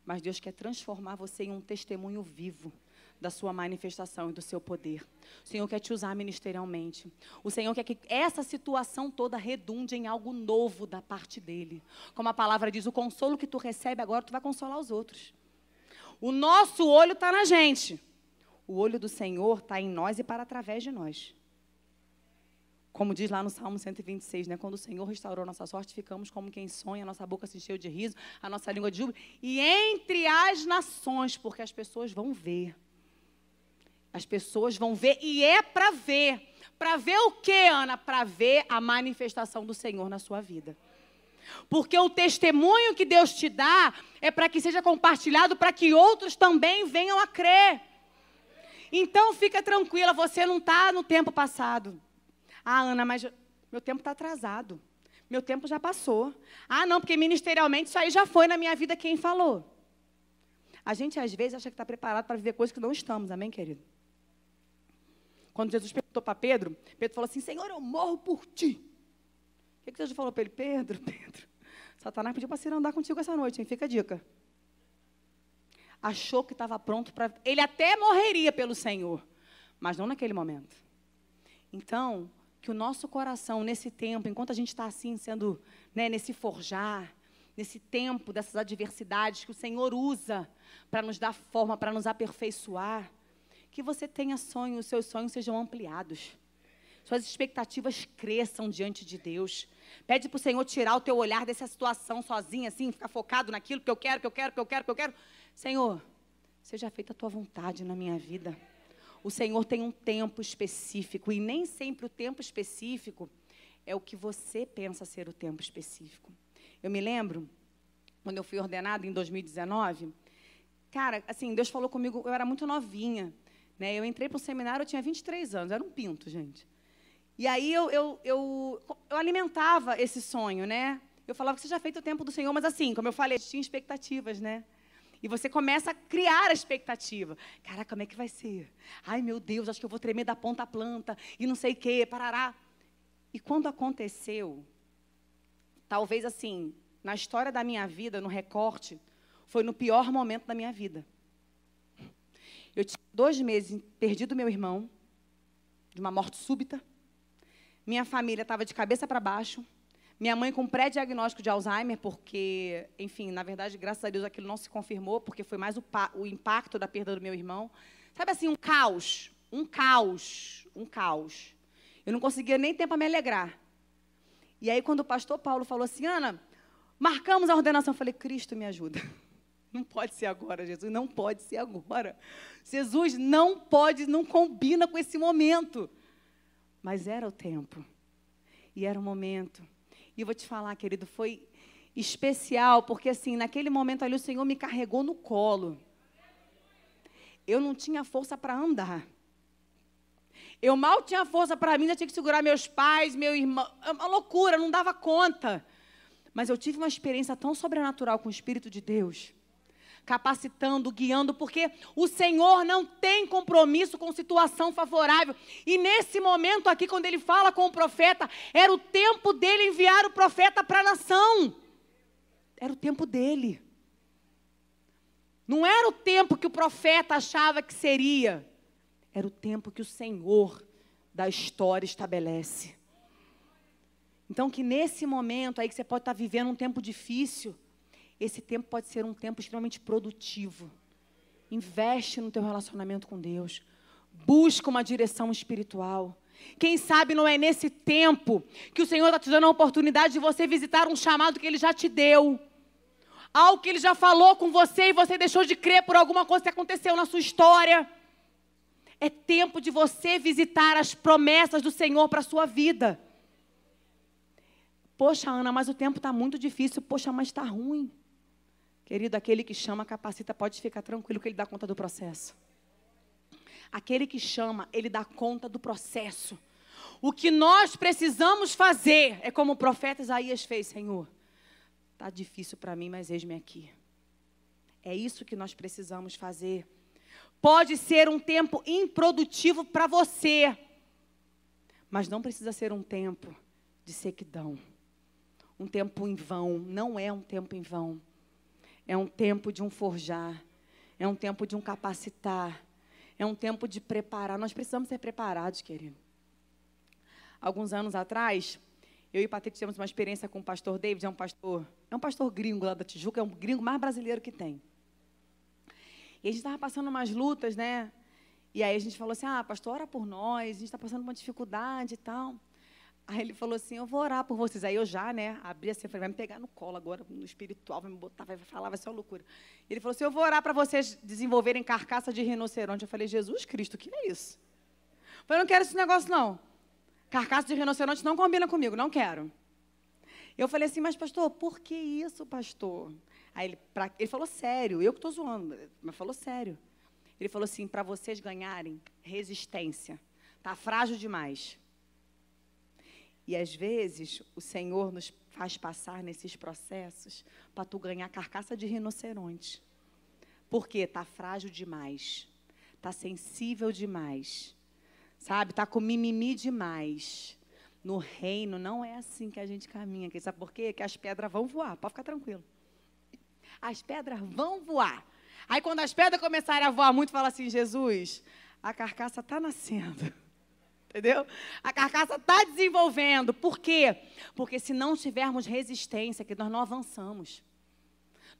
Mas Deus quer transformar você em um testemunho vivo da sua manifestação e do seu poder. O Senhor quer te usar ministerialmente. O Senhor quer que essa situação toda redunde em algo novo da parte dele. Como a palavra diz, o consolo que tu recebe agora, tu vai consolar os outros. O nosso olho está na gente. O olho do Senhor está em nós e para através de nós. Como diz lá no Salmo 126, né? Quando o Senhor restaurou nossa sorte, ficamos como quem sonha, nossa boca se encheu de riso, a nossa língua de júbilo. E entre as nações, porque as pessoas vão ver. As pessoas vão ver, e é para ver. Para ver o que, Ana? Para ver a manifestação do Senhor na sua vida. Porque o testemunho que Deus te dá é para que seja compartilhado, para que outros também venham a crer. Então fica tranquila, você não está no tempo passado. Ah, Ana, mas meu tempo está atrasado. Meu tempo já passou. Ah, não, porque ministerialmente isso aí já foi na minha vida quem falou. A gente às vezes acha que está preparado para viver coisas que não estamos, amém, querido? Quando Jesus perguntou para Pedro, Pedro falou assim: Senhor, eu morro por ti. O que, que Jesus falou para ele? Pedro, Pedro, Satanás pediu para Ciro andar contigo essa noite, hein? Fica a dica. achou que estava pronto para. Ele até morreria pelo Senhor, mas não naquele momento. Então, que o nosso coração, nesse tempo, enquanto a gente está assim, sendo, né, nesse forjar, nesse tempo dessas adversidades que o Senhor usa para nos dar forma, para nos aperfeiçoar, que você tenha sonhos, os seus sonhos sejam ampliados. Suas expectativas cresçam diante de Deus. Pede para o Senhor tirar o teu olhar dessa situação sozinho, assim, ficar focado naquilo que eu quero, que eu quero, que eu quero, que eu quero. Senhor, seja feita a tua vontade na minha vida. O Senhor tem um tempo específico e nem sempre o tempo específico é o que você pensa ser o tempo específico. Eu me lembro, quando eu fui ordenada em 2019, cara, assim, Deus falou comigo, eu era muito novinha, né? Eu entrei para o seminário, eu tinha 23 anos, era um pinto, gente. E aí eu, eu, eu, eu alimentava esse sonho, né? Eu falava que você já feito o tempo do Senhor, mas assim, como eu falei, tinha expectativas, né? E você começa a criar a expectativa. Caraca, como é que vai ser? Ai, meu Deus, acho que eu vou tremer da ponta à planta e não sei o quê, parará. E quando aconteceu, talvez assim, na história da minha vida, no recorte, foi no pior momento da minha vida. Eu tinha dois meses perdido meu irmão, de uma morte súbita. Minha família estava de cabeça para baixo. Minha mãe com pré-diagnóstico de Alzheimer, porque, enfim, na verdade, graças a Deus aquilo não se confirmou, porque foi mais o, o impacto da perda do meu irmão. Sabe assim, um caos, um caos, um caos. Eu não conseguia nem tempo para me alegrar. E aí, quando o pastor Paulo falou assim, Ana, marcamos a ordenação, eu falei, Cristo me ajuda. Não pode ser agora, Jesus, não pode ser agora. Jesus não pode, não combina com esse momento. Mas era o tempo. E era o momento. E eu vou te falar, querido, foi especial, porque assim, naquele momento ali o Senhor me carregou no colo. Eu não tinha força para andar. Eu mal tinha força para mim, já tinha que segurar meus pais, meu irmão. É uma loucura, não dava conta. Mas eu tive uma experiência tão sobrenatural com o Espírito de Deus capacitando, guiando, porque o Senhor não tem compromisso com situação favorável. E nesse momento aqui, quando ele fala com o profeta, era o tempo dele enviar o profeta para a nação. Era o tempo dele. Não era o tempo que o profeta achava que seria. Era o tempo que o Senhor da história estabelece. Então, que nesse momento aí que você pode estar vivendo um tempo difícil, esse tempo pode ser um tempo extremamente produtivo. Investe no teu relacionamento com Deus. Busca uma direção espiritual. Quem sabe não é nesse tempo que o Senhor está te dando a oportunidade de você visitar um chamado que Ele já te deu. Algo que Ele já falou com você e você deixou de crer por alguma coisa que aconteceu na sua história. É tempo de você visitar as promessas do Senhor para a sua vida. Poxa, Ana, mas o tempo está muito difícil. Poxa, mas está ruim. Querido, aquele que chama, capacita, pode ficar tranquilo que ele dá conta do processo. Aquele que chama, ele dá conta do processo. O que nós precisamos fazer é como o profeta Isaías fez, Senhor. Está difícil para mim, mas eis-me aqui. É isso que nós precisamos fazer. Pode ser um tempo improdutivo para você, mas não precisa ser um tempo de sequidão. Um tempo em vão, não é um tempo em vão. É um tempo de um forjar, é um tempo de um capacitar, é um tempo de preparar. Nós precisamos ser preparados, querido. Alguns anos atrás, eu e o tivemos uma experiência com o pastor David, é um pastor, é um pastor gringo lá da Tijuca, é um gringo mais brasileiro que tem. E a gente estava passando umas lutas, né? E aí a gente falou assim: ah, pastor, ora por nós, a gente está passando uma dificuldade e tal. Aí ele falou assim: Eu vou orar por vocês. Aí eu já, né, abri assim, falei: Vai me pegar no colo agora, no espiritual, vai me botar, vai falar, vai ser uma loucura. Ele falou assim: Eu vou orar para vocês desenvolverem carcaça de rinoceronte. Eu falei: Jesus Cristo, que é isso? Eu falei: Não quero esse negócio, não. Carcaça de rinoceronte não combina comigo, não quero. Eu falei assim: Mas, pastor, por que isso, pastor? Aí ele, pra, ele falou sério, eu que estou zoando, mas falou sério. Ele falou assim: Para vocês ganharem resistência, tá frágil demais. E às vezes o Senhor nos faz passar nesses processos para tu ganhar carcaça de rinoceronte. Porque está frágil demais, está sensível demais, sabe? Está com mimimi demais. No reino não é assim que a gente caminha. Sabe por quê? Que as pedras vão voar, pode ficar tranquilo. As pedras vão voar. Aí quando as pedras começarem a voar muito, fala assim: Jesus, a carcaça está nascendo. Entendeu? A carcaça está desenvolvendo. Por quê? Porque se não tivermos resistência, que nós não avançamos.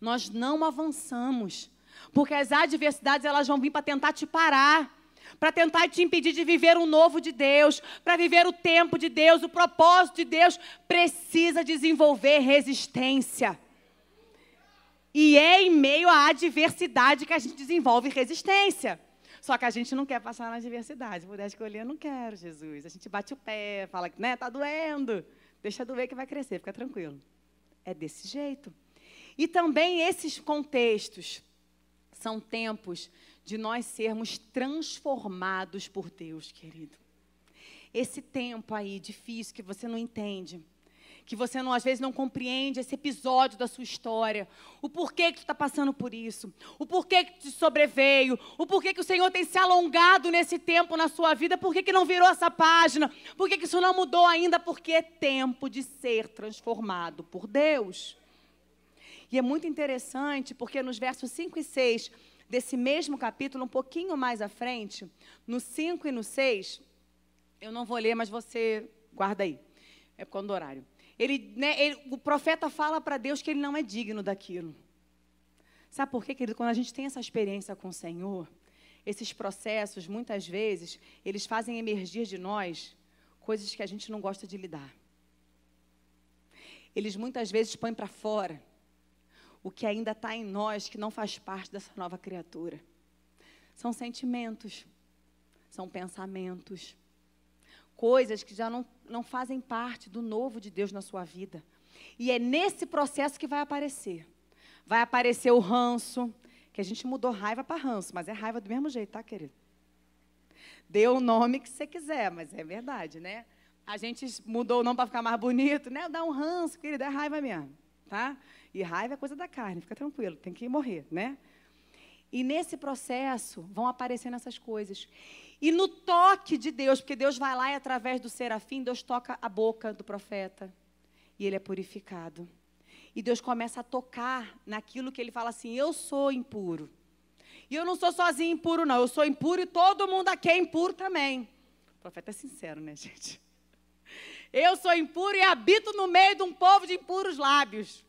Nós não avançamos. Porque as adversidades elas vão vir para tentar te parar para tentar te impedir de viver o novo de Deus, para viver o tempo de Deus, o propósito de Deus, precisa desenvolver resistência. E é em meio à adversidade que a gente desenvolve resistência. Só que a gente não quer passar na adversidade. Se puder escolher, eu não quero, Jesus. A gente bate o pé, fala que né, tá doendo. Deixa doer que vai crescer, fica tranquilo. É desse jeito. E também esses contextos são tempos de nós sermos transformados por Deus, querido. Esse tempo aí difícil que você não entende, que você não, às vezes não compreende esse episódio da sua história, o porquê que tu está passando por isso, o porquê que te sobreveio, o porquê que o Senhor tem se alongado nesse tempo na sua vida, por que não virou essa página, por que isso não mudou ainda, porque é tempo de ser transformado por Deus. E é muito interessante, porque nos versos 5 e 6 desse mesmo capítulo, um pouquinho mais à frente, no 5 e no 6, eu não vou ler, mas você guarda aí, é por conta do horário. Ele, né, ele, o profeta fala para Deus que ele não é digno daquilo. Sabe por quê, querido? Quando a gente tem essa experiência com o Senhor, esses processos, muitas vezes, eles fazem emergir de nós coisas que a gente não gosta de lidar. Eles muitas vezes põem para fora o que ainda está em nós, que não faz parte dessa nova criatura. São sentimentos, são pensamentos, coisas que já não, não fazem parte do novo de Deus na sua vida. E é nesse processo que vai aparecer. Vai aparecer o ranço, que a gente mudou raiva para ranço, mas é raiva do mesmo jeito, tá, querido? Dê o nome que você quiser, mas é verdade, né? A gente mudou o nome para ficar mais bonito, né? Dá um ranço, querido, é raiva mesmo, tá? E raiva é coisa da carne, fica tranquilo, tem que morrer, né? E nesse processo vão aparecendo essas coisas. E no toque de Deus, porque Deus vai lá e através do serafim, Deus toca a boca do profeta. E ele é purificado. E Deus começa a tocar naquilo que ele fala assim: Eu sou impuro. E eu não sou sozinho impuro, não. Eu sou impuro e todo mundo aqui é impuro também. O profeta é sincero, né, gente? Eu sou impuro e habito no meio de um povo de impuros lábios.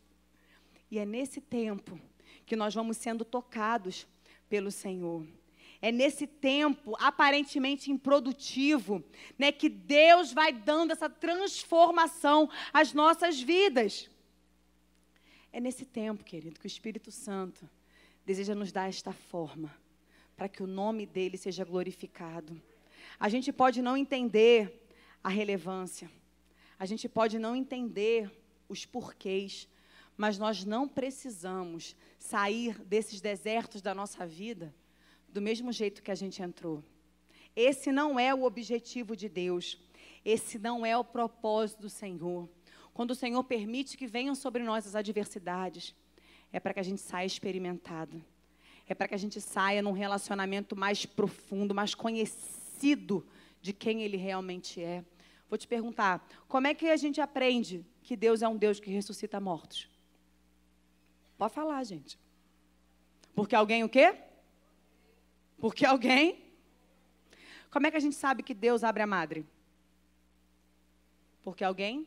E é nesse tempo que nós vamos sendo tocados pelo Senhor. É nesse tempo aparentemente improdutivo, né, que Deus vai dando essa transformação às nossas vidas. É nesse tempo, querido, que o Espírito Santo deseja nos dar esta forma, para que o nome dele seja glorificado. A gente pode não entender a relevância, a gente pode não entender os porquês, mas nós não precisamos sair desses desertos da nossa vida do mesmo jeito que a gente entrou. Esse não é o objetivo de Deus. Esse não é o propósito do Senhor. Quando o Senhor permite que venham sobre nós as adversidades, é para que a gente saia experimentado. É para que a gente saia num relacionamento mais profundo, mais conhecido de quem Ele realmente é. Vou te perguntar, como é que a gente aprende que Deus é um Deus que ressuscita mortos? Pode falar, gente. Porque alguém o quê? Porque alguém. Como é que a gente sabe que Deus abre a madre? Porque alguém.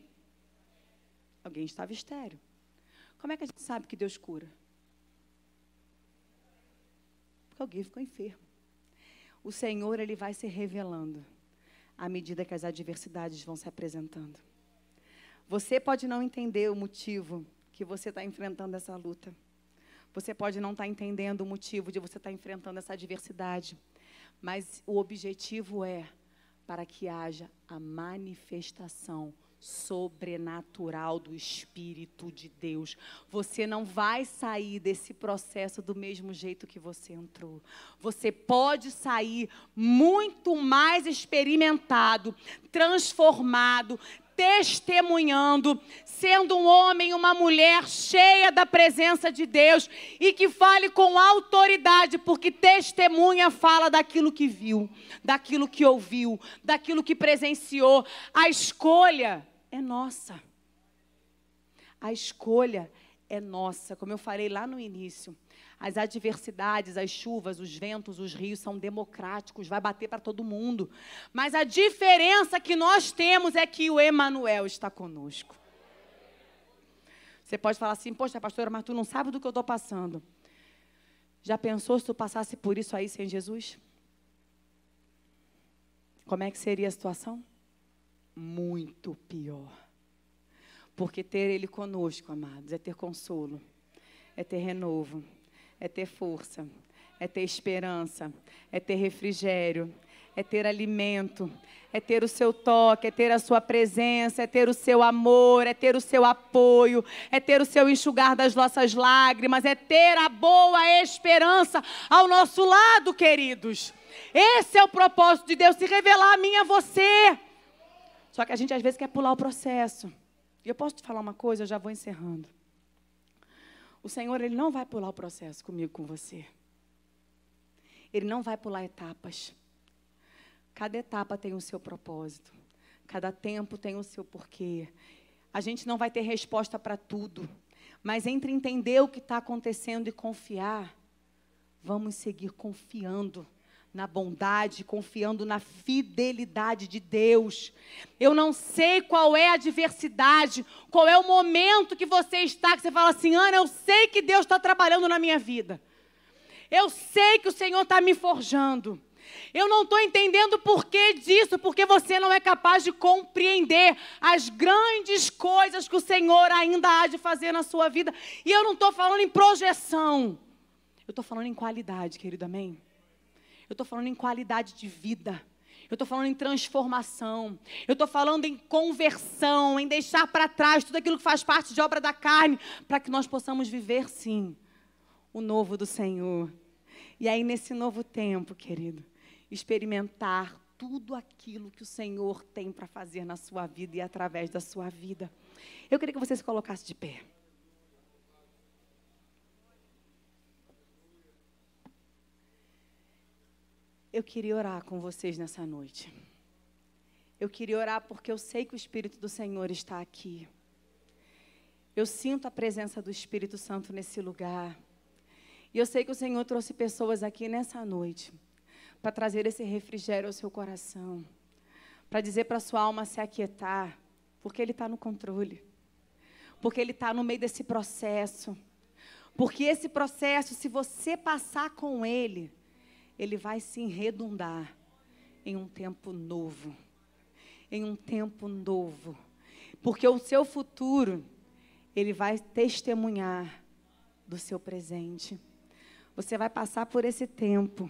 Alguém estava estéreo. Como é que a gente sabe que Deus cura? Porque alguém ficou enfermo. O Senhor, Ele vai se revelando à medida que as adversidades vão se apresentando. Você pode não entender o motivo que você está enfrentando essa luta. Você pode não estar tá entendendo o motivo de você estar tá enfrentando essa adversidade, mas o objetivo é para que haja a manifestação sobrenatural do Espírito de Deus. Você não vai sair desse processo do mesmo jeito que você entrou. Você pode sair muito mais experimentado, transformado, testemunhando, sendo um homem, uma mulher cheia da presença de Deus e que fale com autoridade, porque testemunha fala daquilo que viu, daquilo que ouviu, daquilo que presenciou. A escolha é nossa. A escolha é nossa, como eu falei lá no início. As adversidades, as chuvas, os ventos, os rios são democráticos, vai bater para todo mundo. Mas a diferença que nós temos é que o Emanuel está conosco. Você pode falar assim, poxa, pastora, mas tu não sabe do que eu estou passando. Já pensou se tu passasse por isso aí sem Jesus? Como é que seria a situação? Muito pior. Porque ter Ele conosco, amados, é ter consolo, é ter renovo, é ter força, é ter esperança, é ter refrigério, é ter alimento, é ter o seu toque, é ter a sua presença, é ter o seu amor, é ter o seu apoio, é ter o seu enxugar das nossas lágrimas, é ter a boa esperança ao nosso lado, queridos. Esse é o propósito de Deus, se revelar a mim a você. Só que a gente às vezes quer pular o processo. E eu posso te falar uma coisa, eu já vou encerrando. O Senhor, Ele não vai pular o processo comigo, com você. Ele não vai pular etapas. Cada etapa tem o seu propósito. Cada tempo tem o seu porquê. A gente não vai ter resposta para tudo. Mas entre entender o que está acontecendo e confiar, vamos seguir confiando na bondade, confiando na fidelidade de Deus. Eu não sei qual é a adversidade, qual é o momento que você está, que você fala assim, Ana, eu sei que Deus está trabalhando na minha vida. Eu sei que o Senhor está me forjando. Eu não estou entendendo o porquê disso, porque você não é capaz de compreender as grandes coisas que o Senhor ainda há de fazer na sua vida. E eu não estou falando em projeção, eu estou falando em qualidade, querido, amém? Eu estou falando em qualidade de vida. Eu estou falando em transformação. Eu estou falando em conversão, em deixar para trás tudo aquilo que faz parte de obra da carne, para que nós possamos viver, sim, o novo do Senhor. E aí, nesse novo tempo, querido, experimentar tudo aquilo que o Senhor tem para fazer na sua vida e através da sua vida. Eu queria que você se colocasse de pé. Eu queria orar com vocês nessa noite. Eu queria orar porque eu sei que o Espírito do Senhor está aqui. Eu sinto a presença do Espírito Santo nesse lugar. E eu sei que o Senhor trouxe pessoas aqui nessa noite para trazer esse refrigério ao seu coração, para dizer para sua alma se aquietar, porque Ele está no controle, porque Ele está no meio desse processo, porque esse processo, se você passar com Ele, Ele vai se redundar em um tempo novo, em um tempo novo, porque o seu futuro, Ele vai testemunhar do seu presente. Você vai passar por esse tempo.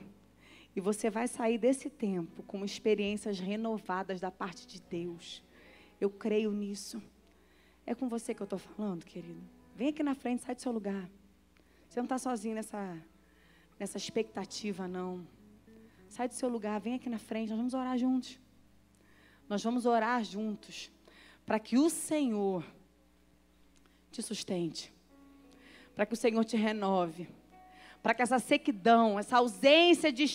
E você vai sair desse tempo com experiências renovadas da parte de Deus. Eu creio nisso. É com você que eu estou falando, querido. Vem aqui na frente, sai do seu lugar. Você não está sozinho nessa, nessa expectativa, não. Sai do seu lugar, vem aqui na frente, nós vamos orar juntos. Nós vamos orar juntos para que o Senhor te sustente, para que o Senhor te renove, para que essa sequidão, essa ausência de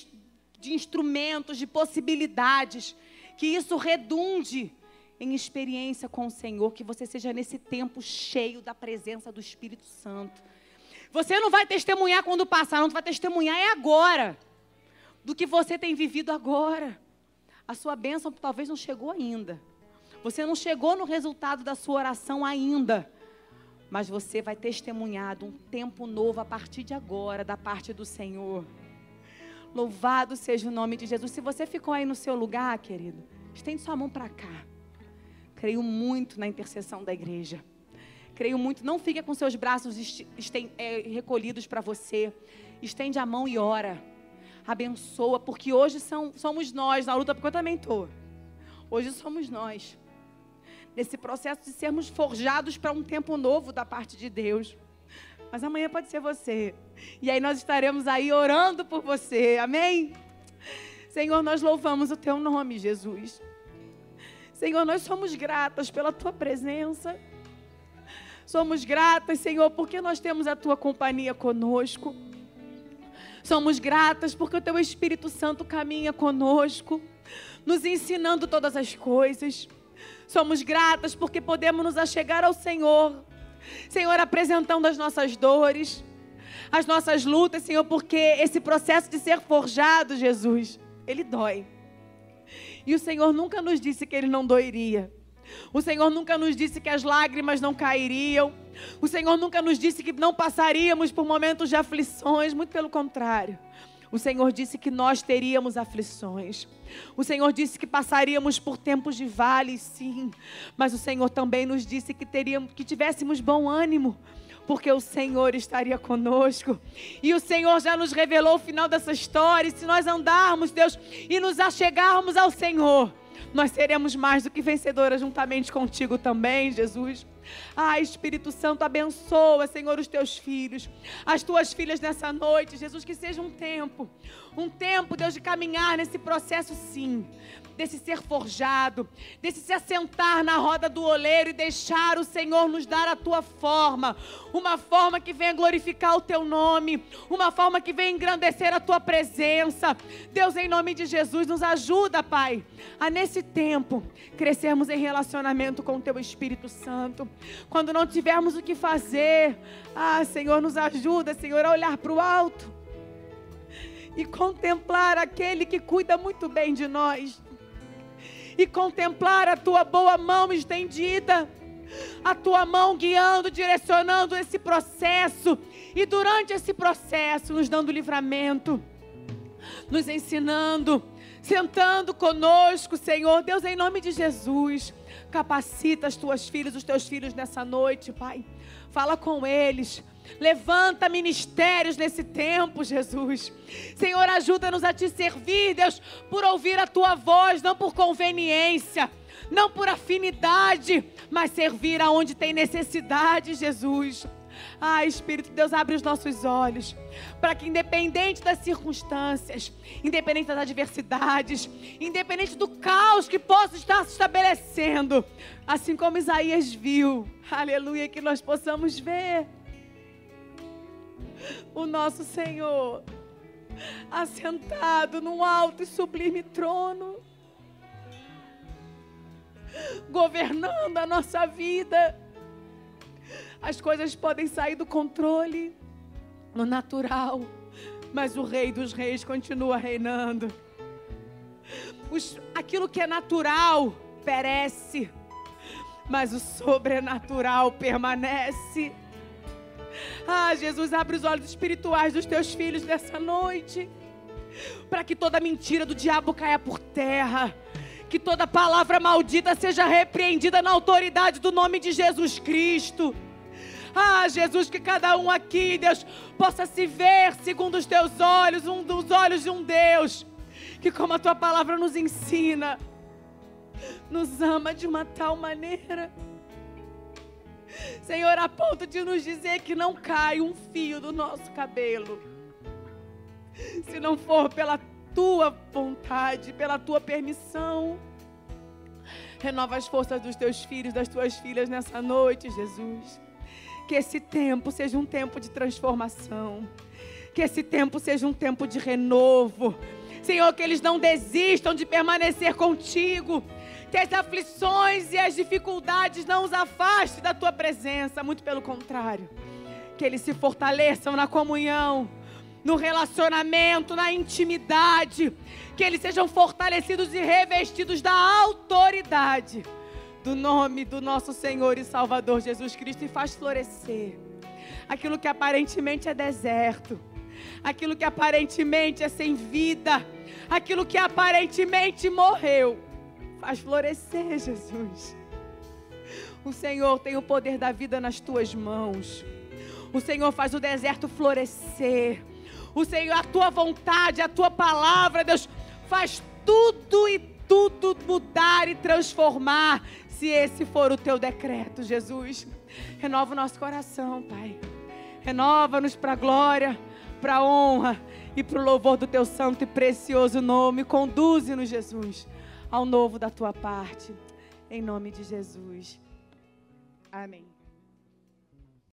de instrumentos, de possibilidades, que isso redunde em experiência com o Senhor, que você seja nesse tempo cheio da presença do Espírito Santo. Você não vai testemunhar quando passar, não vai testemunhar é agora, do que você tem vivido agora. A sua bênção talvez não chegou ainda. Você não chegou no resultado da sua oração ainda. Mas você vai testemunhar de um tempo novo a partir de agora, da parte do Senhor. Louvado seja o nome de Jesus. Se você ficou aí no seu lugar, querido, estende sua mão para cá. Creio muito na intercessão da igreja. Creio muito. Não fique com seus braços é, recolhidos para você. Estende a mão e ora. Abençoa, porque hoje são, somos nós na luta, porque eu também estou. Hoje somos nós. Nesse processo de sermos forjados para um tempo novo da parte de Deus mas amanhã pode ser você. E aí nós estaremos aí orando por você. Amém? Senhor, nós louvamos o teu nome, Jesus. Senhor, nós somos gratas pela tua presença. Somos gratas, Senhor, porque nós temos a tua companhia conosco. Somos gratas porque o teu Espírito Santo caminha conosco, nos ensinando todas as coisas. Somos gratas porque podemos nos achegar ao Senhor Senhor, apresentando as nossas dores, as nossas lutas, Senhor, porque esse processo de ser forjado, Jesus, ele dói. E o Senhor nunca nos disse que ele não doeria. O Senhor nunca nos disse que as lágrimas não cairiam. O Senhor nunca nos disse que não passaríamos por momentos de aflições, muito pelo contrário. O Senhor disse que nós teríamos aflições. O Senhor disse que passaríamos por tempos de vale, sim. Mas o Senhor também nos disse que teríamos, que tivéssemos bom ânimo, porque o Senhor estaria conosco. E o Senhor já nos revelou o final dessa história. E se nós andarmos, Deus, e nos achegarmos ao Senhor, nós seremos mais do que vencedoras juntamente contigo também, Jesus. Ah, Espírito Santo, abençoa, Senhor, os teus filhos, as tuas filhas nessa noite, Jesus, que seja um tempo, um tempo, Deus, de caminhar nesse processo, sim, desse ser forjado, desse se assentar na roda do oleiro e deixar o Senhor nos dar a tua forma, uma forma que venha glorificar o teu nome, uma forma que venha engrandecer a tua presença. Deus, em nome de Jesus, nos ajuda, Pai, a nesse tempo crescermos em relacionamento com o teu Espírito Santo. Quando não tivermos o que fazer, ah, Senhor, nos ajuda, Senhor, a olhar para o alto e contemplar aquele que cuida muito bem de nós e contemplar a tua boa mão estendida, a tua mão guiando, direcionando esse processo. E durante esse processo nos dando livramento, nos ensinando, sentando conosco, Senhor, Deus, em nome de Jesus, capacita as tuas filhas, os teus filhos nessa noite, Pai. Fala com eles Levanta ministérios nesse tempo, Jesus. Senhor, ajuda-nos a te servir, Deus, por ouvir a tua voz, não por conveniência, não por afinidade, mas servir aonde tem necessidade, Jesus. Ah, Espírito Deus, abre os nossos olhos para que, independente das circunstâncias, independente das adversidades, independente do caos que possa estar se estabelecendo, assim como Isaías viu, aleluia, que nós possamos ver o nosso Senhor assentado num alto e sublime trono, governando a nossa vida. As coisas podem sair do controle no natural, mas o Rei dos Reis continua reinando. Os, aquilo que é natural perece, mas o sobrenatural permanece. Ah, Jesus, abre os olhos espirituais dos teus filhos nessa noite, para que toda mentira do diabo caia por terra. Que toda palavra maldita seja repreendida na autoridade do nome de Jesus Cristo. Ah, Jesus, que cada um aqui, Deus, possa se ver segundo os teus olhos, um dos olhos de um Deus, que, como a tua palavra nos ensina, nos ama de uma tal maneira Senhor, a ponto de nos dizer que não cai um fio do nosso cabelo. Se não for pela tua vontade, pela tua permissão. Renova as forças dos teus filhos, das tuas filhas nessa noite, Jesus. Que esse tempo seja um tempo de transformação. Que esse tempo seja um tempo de renovo. Senhor, que eles não desistam de permanecer contigo que as aflições e as dificuldades não os afastem da tua presença, muito pelo contrário, que eles se fortaleçam na comunhão, no relacionamento, na intimidade, que eles sejam fortalecidos e revestidos da autoridade do nome do nosso Senhor e Salvador Jesus Cristo e faz florescer aquilo que aparentemente é deserto, aquilo que aparentemente é sem vida, aquilo que aparentemente morreu Faz florescer, Jesus. O Senhor tem o poder da vida nas tuas mãos. O Senhor faz o deserto florescer. O Senhor, a tua vontade, a tua palavra, Deus, faz tudo e tudo mudar e transformar, se esse for o teu decreto, Jesus. Renova o nosso coração, Pai. Renova-nos para a glória, para a honra e para o louvor do teu santo e precioso nome. Conduze-nos, Jesus ao novo da tua parte. Em nome de Jesus. Amém.